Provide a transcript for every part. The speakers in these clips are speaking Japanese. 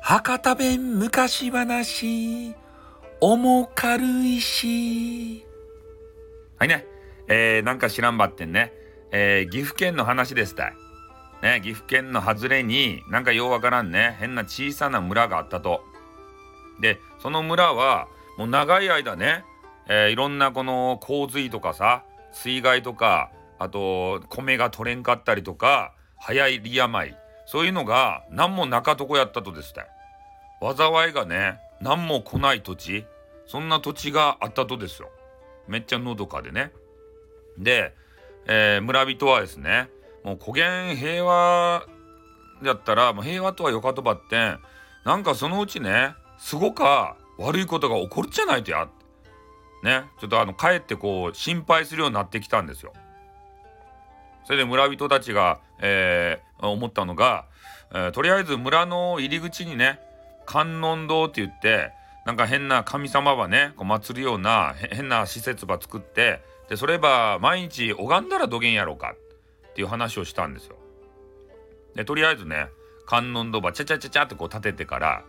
博多弁昔話、重軽いし。はいね。えー、なんか知らんばってんね。えー、岐阜県の話ですたい。ね、岐阜県の外れになんかようわからんね、変な小さな村があったと。で、その村はもう長い間ね、えー、いろんなこの洪水とかさ、水害とか、あと米が取れんかったりとか、早い利病、そういうのが何もなかとこやったとですたい。災いがね、何も来ない土地、そんな土地があったとですよ。めっちゃのどかでね。で、えー、村人はですね、もう古元平和だったら、もう平和とはよかとばってん、なんかそのうちね、すごか悪いことが起こるじゃないとや。ね、ちょっとあの、帰ってこう、心配するようになってきたんですよ。それで村人たちが、えー、思ったのが、えー、とりあえず村の入り口にね、観音堂って言って、なんか変な神様ばね、こう祀るような変な施設ば作って、で、それば毎日拝んだらどげんやろうかっていう話をしたんですよ。で、とりあえずね、観音堂ばちゃちゃちゃちゃってこう立ててから、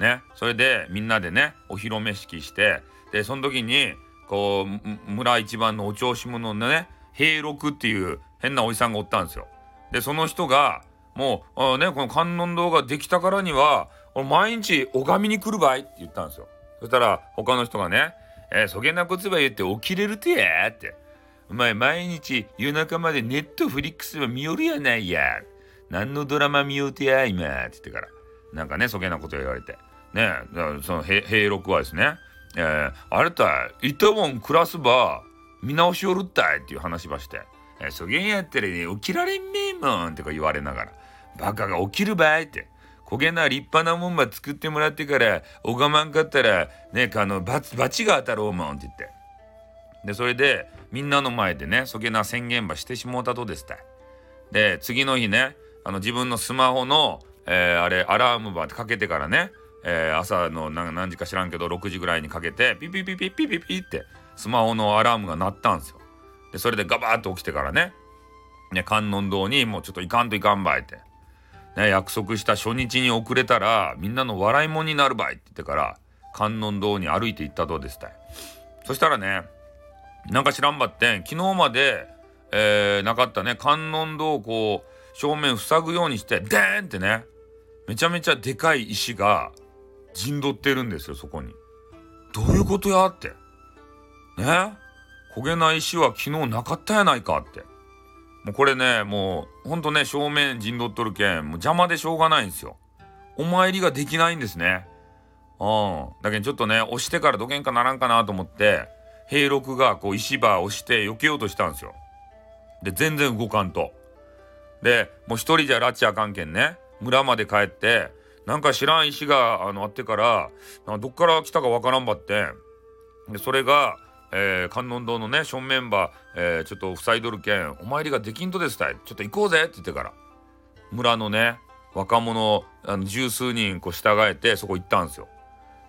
ね、それでみんなでね、お披露目式して、で、その時に、こう、村一番のお調子者のね、平六っていう変なおじさんがおったんですよ。で、その人が、もう、あね、この観音堂ができたからには、毎日拝みに来るばいって言ったんですよ。そしたら、他の人がね、えー、そげなことば言って起きれるてやって。お前毎日夜中までネットフリックスは見よるやないや。何のドラマ見ようてや、今。って言ってから。なんかね、そげなこと言われて。ねその平六はですね、えー、あれた、いたもん暮らすば、見直しよるったいっていう話ばして。えー、そげんやったらね、起きられんめえもんってか言われながら。バカが起きるばいって。焦げな立派なもんば作ってもらってから、拝まんかったら、ね、あの、罰、罰が当たろうもんって言って。で、それで、みんなの前でね、そげな宣言ばしてしもうたとですたい。で、次の日ね、あの、自分のスマホの、えー、あれ、アラームばかけてからね、えー、朝の何時か知らんけど、6時ぐらいにかけて、ピピピピピピピって、スマホのアラームが鳴ったんですよ。で、それでガバーッと起きてからね、ね、観音堂にもうちょっといかんといかんばいって。ね、約束した初日に遅れたらみんなの笑いもんになるばいって言ってから観音堂に歩いて行ったとですたいそしたらねなんか知らんばって昨日まで、えー、なかったね観音堂をこう正面塞ぐようにしてデーンってねめちゃめちゃでかい石が陣取ってるんですよそこに。どういうことやって。ね焦げない石は昨日なかったやないかって。もうこれね、もうほんとね、正面陣取っとるけん、もう邪魔でしょうがないんですよ。お参りができないんですね。うん。だけどちょっとね、押してからどけんかならんかなと思って、平六がこう石場押して避けようとしたんですよ。で、全然動かんと。で、もう一人じゃ拉致あかんけんね、村まで帰って、なんか知らん石があのあってから、どっから来たかわからんばって、で、それが、えー、観音堂のね正面場、えー、ちょっと塞いどるけんお参りができんとですたいちょっと行こうぜって言ってから村のね若者あの十数人こう従えてそこ行ったんですよ。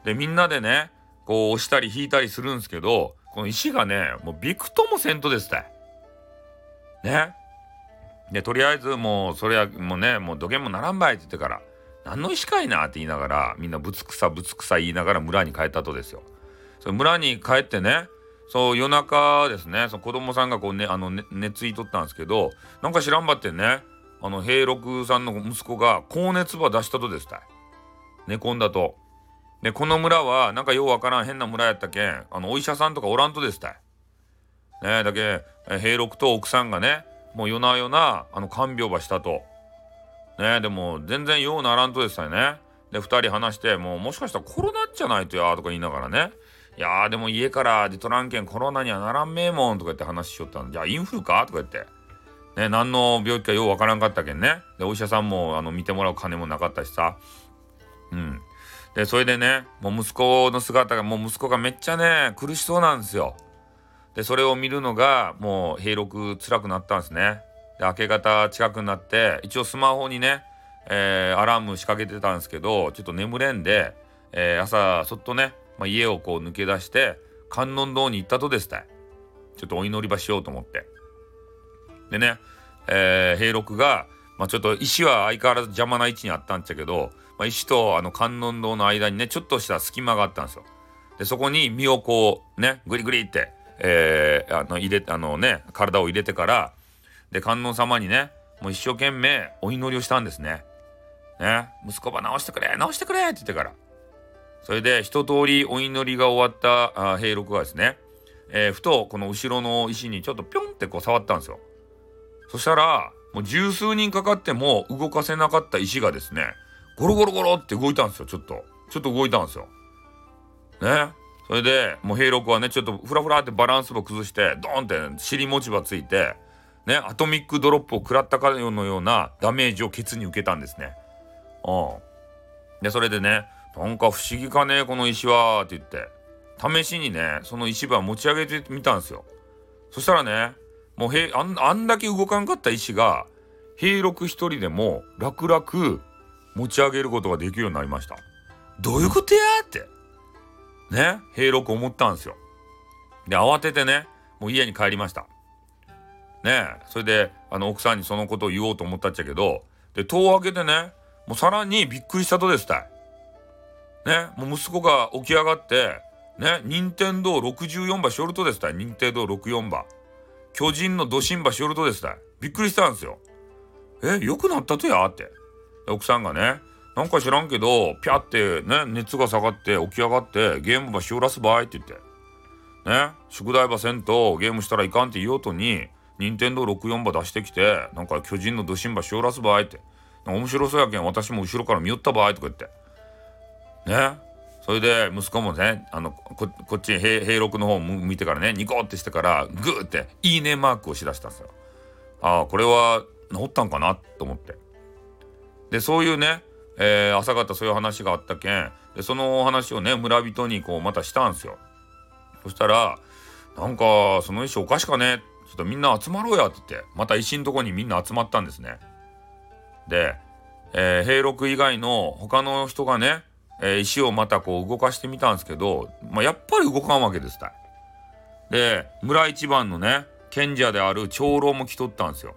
でみんなでねこう押したり引いたりするんですけどこの石がねもうびくともせんとですたい。ね。でとりあえずもうそれはもうねもうどげんもならんばいって言ってから何の石かいなって言いながらみんなぶつくさぶつくさ言いながら村に帰ったとですよ。それ村に帰ってねそう夜中ですね。その子供さんがこうねあの、ね、熱いとったんですけどなんか知らんばってね。あの平六さんの息子が高熱ば出したとですたい。寝込んだと。でこの村はなんかようわからん変な村やったけんあのお医者さんとかおらんとですたい。ねだけ平六と奥さんがねもう夜な夜なあの看病ばしたと。ねでも全然ようならんとですたいね。で2人話してもうもしかしたらコロナじゃないとやとか言いながらね。いやーでも家から出とらんけんコロナにはならんめえもんとか言って話しよったんじゃあインフルか？とか言って。ね、何の病気かようわからんかったけんね。で、お医者さんもあの見てもらう金もなかったしさ。うん。で、それでね、もう息子の姿が、もう息子がめっちゃね、苦しそうなんですよ。で、それを見るのが、もう、平六辛くなったんですね。で、明け方近くなって、一応スマホにね、えー、アラーム仕掛けてたんですけど、ちょっと眠れんで、えー、朝、そっとね、まあ、家をこう抜け出して観音堂に行ったとですたいちょっとお祈り場しようと思ってでね、えー、平六が、まあ、ちょっと石は相変わらず邪魔な位置にあったんちゃけど、まあ、石とあの観音堂の間にねちょっとした隙間があったんですよ。でそこに身をこうねグリグリって、えー、あの入れあのね体を入れてからで観音様にねもう一生懸命お祈りをしたんですね。ね息子ば直してくれ直してくれって言ってからそれで一通りお祈りが終わったあ平六がですね、えー、ふとこの後ろの石にちょっとピョンってこう触ったんですよ。そしたらもう十数人かかっても動かせなかった石がですねゴロゴロゴロって動いたんですよちょっとちょっと動いたんですよ。ねそれでもう平六はねちょっとフラフラってバランスを崩してドーンって尻持ち場ついてねアトミックドロップを食らったかのようなダメージをケツに受けたんですね。うん。でそれでねなんか不思議かねこの石はって言って試しにねその石場持ち上げてみたんですよ。そしたらねもうへあんあんだけ動かんかった石が平六一人でも楽々持ち上げることができるようになりました。どういうことやってね平六思ったんですよ。で慌ててねもう家に帰りました。ねそれであの奥さんにそのことを言おうと思ったっちゃけどで戸を開けてねもうさらにびっくりしたとですたい。ねもう息子が起き上がってね任天堂64馬しおるとですた任天堂64馬巨人のドシンバしおるとですたびっくりしたんですよ。え良くなったとや？って。奥さんがねなんか知らんけどピャってね熱が下がって起き上がってゲームばしおらすばいって言って。ね宿題ばせんとゲームしたらいかんって言おうとに任天堂64馬出してきてなんか巨人のドシンバしおらすばいって。面白そうやけん私も後ろから見よったばいとか言って。ねそれで息子もねあのこっち平平六の方見てからねニコってしてからグーっていいねマークをしだしたんですよ。ああこれは治ったんかなと思って。でそういうね、えー、朝方そういう話があったけんでそのお話をね村人にこうまたしたんですよ。そしたらなんかその石おかしかねちょっとみんな集まろうやって言ってまた石んとこにみんな集まったんですね。で、えー、平六以外の他の人がねえー、石をまたこう動かしてみたんですけど、まあ、やっぱり動かんわけですたで村一番のね賢者である長老も来とったんですよ。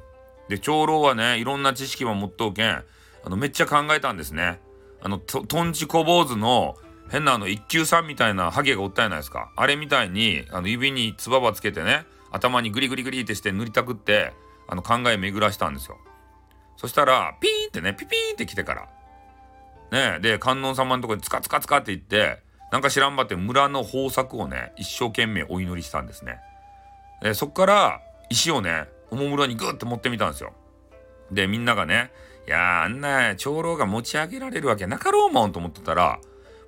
で長老はねいろんな知識も持っとうけんあのめっちゃ考えたんですね。あのととんち小坊主の変なあの一級さんみたいなハゲがおったじゃないですかあれみたいにあの指につばばつけてね頭にグリグリグリってして塗りたくってあの考え巡らしたんですよ。そしたらピーンってねピピーンって来てからねで観音様のとこにツカツカツカって言ってなんか知らんばって村の豊作をね一生懸命お祈りしたんですね。でそっから石をねおもむろにグッて持ってみたんですよ。でみんながね「いやあんな長老が持ち上げられるわけなかろうもん」と思ってたら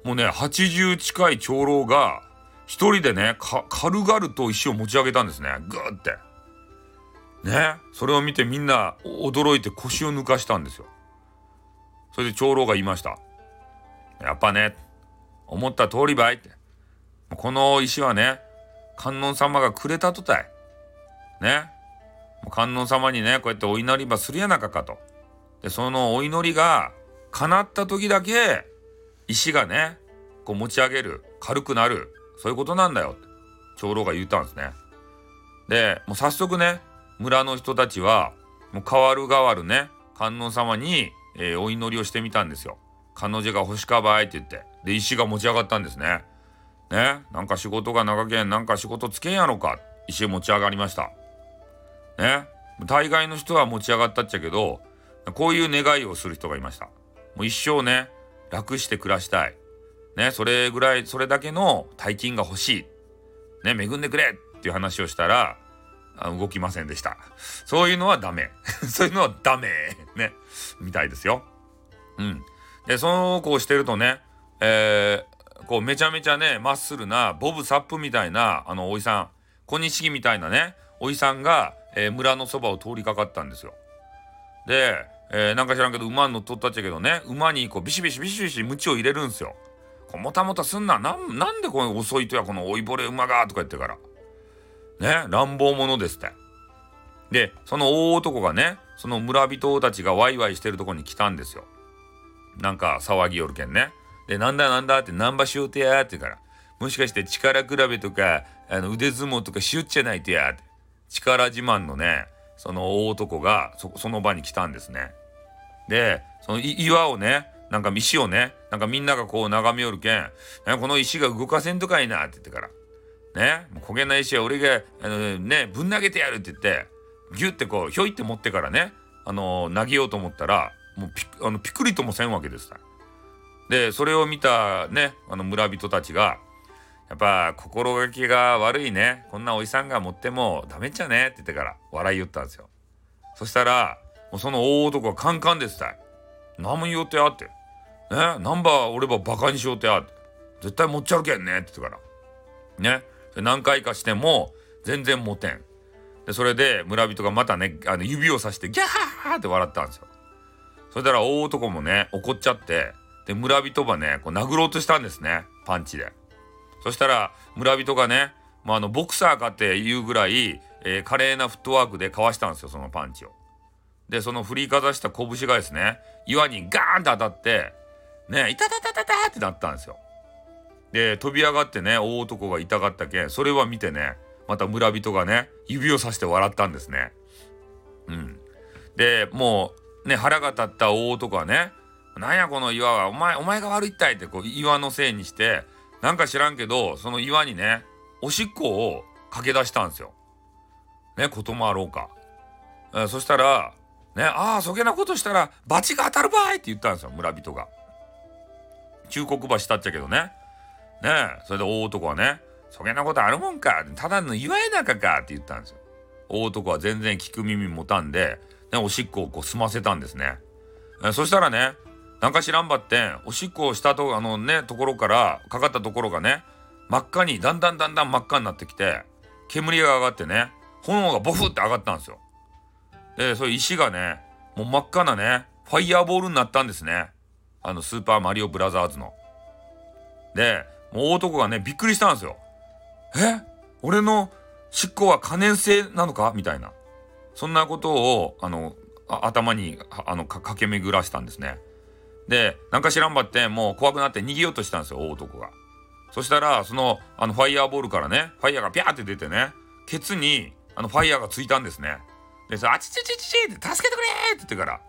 もうね80近い長老が一人でね軽々と石を持ち上げたんですねグーって。ねそれを見てみんな驚いて腰を抜かしたんですよ。それで長老が言いました。やっぱね、思った通りばいって。この石はね、観音様がくれたとたい。ね。観音様にね、こうやってお祈りばするやなかかと。で、そのお祈りが叶った時だけ、石がね、こう持ち上げる、軽くなる、そういうことなんだよ、長老が言ったんですね。で、もう早速ね、村の人たちは、もう変わる変わるね、観音様にえー、お祈りをしてみたんですよ。彼女が欲しかばいって言って。で、石が持ち上がったんですね。ね。なんか仕事が長けん、なんか仕事つけんやろか。石持ち上がりました。ね。大概の人は持ち上がったっちゃけど、こういう願いをする人がいました。もう一生ね、楽して暮らしたい。ね、それぐらい、それだけの大金が欲しい。ね、恵んでくれっていう話をしたら、動きませんでした。そういうのはダメ。そういうのはダメ。ね。みたいですよ。うん。で、そうこうしてるとね、えー、こうめちゃめちゃね、まっすぐな、ボブ・サップみたいな、あの、おじさん、小錦みたいなね、おじさんが、えー、村のそばを通りかかったんですよ。で、えー、なんか知らんけど、馬に乗っとったっちゃけどね、馬にこうビシビシビシビシ鞭を入れるんですよ。こうもたもたすんな。なん、なんでこの遅いとや、この老いぼれ馬が、とか言ってから。ね、乱暴者ですって。で、その大男がね、その村人たちがワイワイしてるとこに来たんですよ。なんか騒ぎよるけんね。で、なんだなんだってナンバしようてやって言うから、もしかして力比べとか、あの腕相撲とかしゅっちゃないとやって。力自慢のね、その大男がその場に来たんですね。でその岩をねなんか石をねなんかみんながこう眺めよるけん「この石が動かせんとかいな」って言ってから「ね。焦げない石は俺があのねぶん投げてやる」って言ってギュッてこうひょいって持ってからねあの投げようと思ったらもうピあのピクリともせんわけですでそれを見たねあの村人たちがやっぱ心がけが悪いねこんなおじさんが持ってもダメっちゃねって言ってから笑い言ったんですよ。そしたらもうその大男はカンカンですた。い何も言おうてやって。ねナンバー俺ばバカにしようてやって。絶対持っちゃうけんねって言ってから。ね。何回かしても全然持てんでそれで村人がまたねあの指をさしてギャーって笑ったんですよそれたら大男もね怒っちゃってで村人ばねこう殴ろうとしたんですねパンチでそしたら村人がね、まあ、あのボクサーかっていうぐらい、えー、華麗なフットワークでかわしたんですよそのパンチを。でその振りかざした拳がですね岩にガーンと当たってねいたたたたたってなったんですよ。で飛び上がってね大男が痛がったけんそれは見てねまた村人がね指をさして笑ったんですね。うん、でもうね腹が立った大男はね「なんやこの岩はお前お前が悪いったい」ってこう岩のせいにしてなんか知らんけどその岩にねおしっこを駆け出したんですよ。ねこともあろうか。えそしたらねああそげなことしたら罰が当たるばいって言ったんですよ村人が。忠告ばしたっちゃけどね。ねそれで大男はねそげなことあるもんかただの岩絵中かって言ったんですよ。大男は全然聞く耳持たんで、ね、おしっこをこう済ませたんですね。えそしたらねなんか知らんばっておしっこをしたとあのねところからかかったところがね真っ赤にだんだんだんだん真っ赤になってきて煙が上がってね炎がボフって上がったんですよ。でそういう石がねもう真っ赤なねファイヤーボールになったんですねあのスーパーマリオブラザーズの。でもう男がねびっくりしたんですよ。え？俺の執行は可燃性なのか？みたいなそんなことをあの頭にあの駆け巡らしたんですね。でなんか知らんばってもう怖くなって逃げようとしたんですよ大男が。そしたらそのあのファイヤーボールからねファイヤーがピャーって出てねケツにあのファイヤーがついたんですね。でさ「あちちちちち」って「助けてくれ!」って言ってから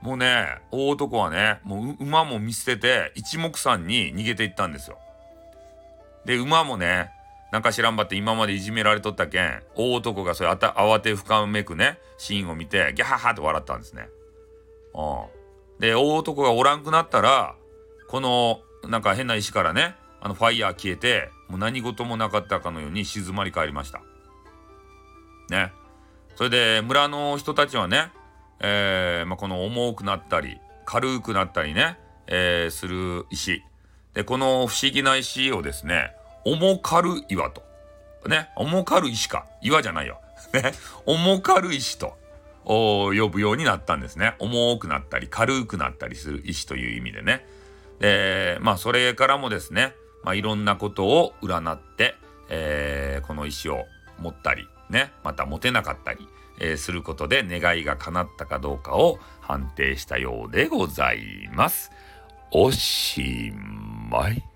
もうね大男はねもう馬も見捨てて一目散に逃げていったんですよ。で馬もねなんか知らんばって今までいじめられとったけん大男がそれあた慌てふかめくねシーンを見てギャハハって笑ったんですね。うんで大男がおらんくなったらこのなんか変な石からねあのファイヤー消えてもう何事もなかったかのように静まり返りました。ね。それで村の人たちはね、えーまあ、この重くなったり軽くなったりね、えー、する石でこの不思議な石をですね重軽岩とね重軽石か岩じゃないよ。ね重軽石と呼ぶようになったんですね。重くなったり軽くなったりする石という意味でね。で、まあそれからもですね、まあいろんなことを占って、えー、この石を持ったり、ね、また持てなかったり、えー、することで願いが叶ったかどうかを判定したようでございます。おしまい。